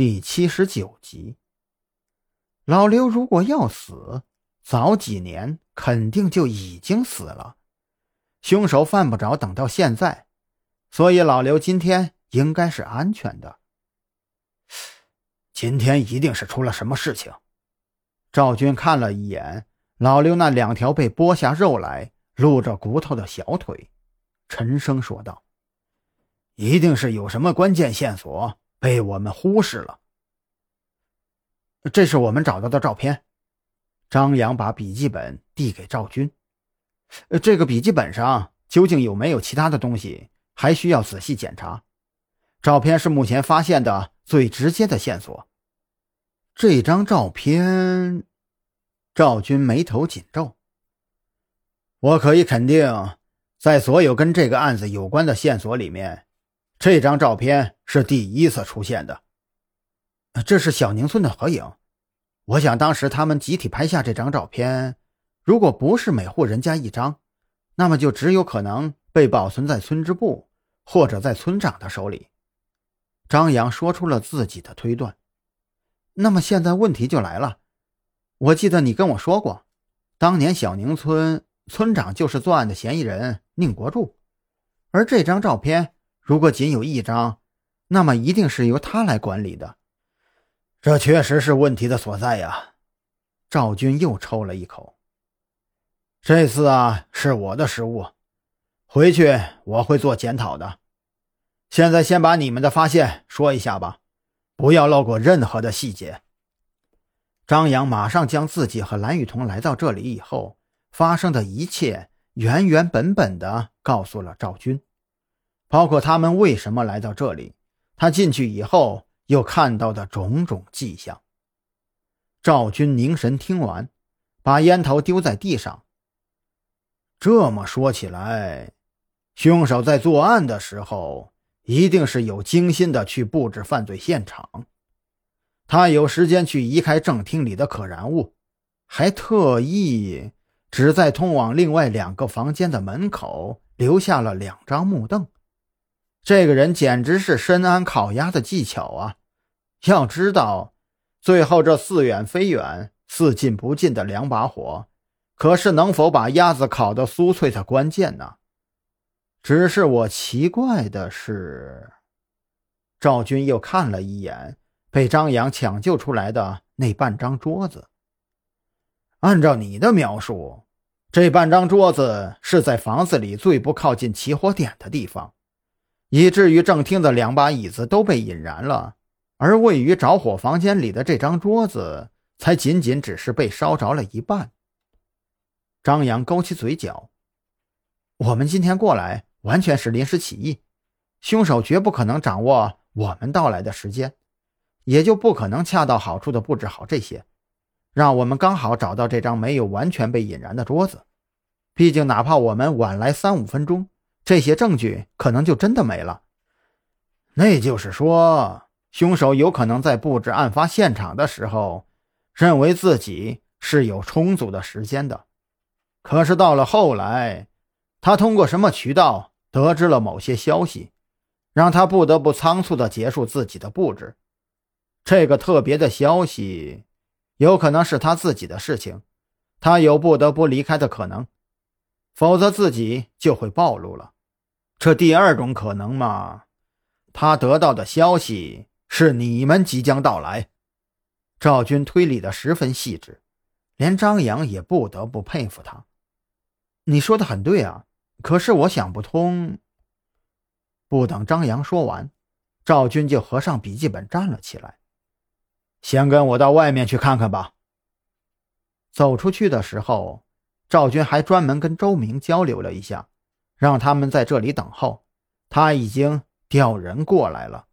第七十九集。老刘如果要死，早几年肯定就已经死了，凶手犯不着等到现在，所以老刘今天应该是安全的。今天一定是出了什么事情。赵军看了一眼老刘那两条被剥下肉来、露着骨头的小腿，沉声说道：“一定是有什么关键线索。”被我们忽视了。这是我们找到的照片。张扬把笔记本递给赵军。这个笔记本上究竟有没有其他的东西，还需要仔细检查。照片是目前发现的最直接的线索。这张照片，赵军眉头紧皱。我可以肯定，在所有跟这个案子有关的线索里面。这张照片是第一次出现的，这是小宁村的合影。我想当时他们集体拍下这张照片，如果不是每户人家一张，那么就只有可能被保存在村支部或者在村长的手里。张扬说出了自己的推断。那么现在问题就来了，我记得你跟我说过，当年小宁村村长就是作案的嫌疑人宁国柱，而这张照片。如果仅有一张，那么一定是由他来管理的，这确实是问题的所在呀。赵军又抽了一口。这次啊，是我的失误，回去我会做检讨的。现在先把你们的发现说一下吧，不要漏过任何的细节。张扬马上将自己和蓝雨桐来到这里以后发生的一切原原本本的告诉了赵军。包括他们为什么来到这里，他进去以后又看到的种种迹象。赵军凝神听完，把烟头丢在地上。这么说起来，凶手在作案的时候一定是有精心的去布置犯罪现场。他有时间去移开正厅里的可燃物，还特意只在通往另外两个房间的门口留下了两张木凳。这个人简直是深谙烤鸭的技巧啊！要知道，最后这似远非远、似近不近的两把火，可是能否把鸭子烤得酥脆的关键呢？只是我奇怪的是，赵军又看了一眼被张扬抢救出来的那半张桌子。按照你的描述，这半张桌子是在房子里最不靠近起火点的地方。以至于正厅的两把椅子都被引燃了，而位于着火房间里的这张桌子才仅仅只是被烧着了一半。张扬勾起嘴角：“我们今天过来完全是临时起意，凶手绝不可能掌握我们到来的时间，也就不可能恰到好处的布置好这些，让我们刚好找到这张没有完全被引燃的桌子。毕竟，哪怕我们晚来三五分钟。”这些证据可能就真的没了。那就是说，凶手有可能在布置案发现场的时候，认为自己是有充足的时间的。可是到了后来，他通过什么渠道得知了某些消息，让他不得不仓促地结束自己的布置。这个特别的消息，有可能是他自己的事情，他有不得不离开的可能，否则自己就会暴露了。这第二种可能嘛，他得到的消息是你们即将到来。赵军推理的十分细致，连张扬也不得不佩服他。你说的很对啊，可是我想不通。不等张扬说完，赵军就合上笔记本站了起来。先跟我到外面去看看吧。走出去的时候，赵军还专门跟周明交流了一下。让他们在这里等候，他已经调人过来了。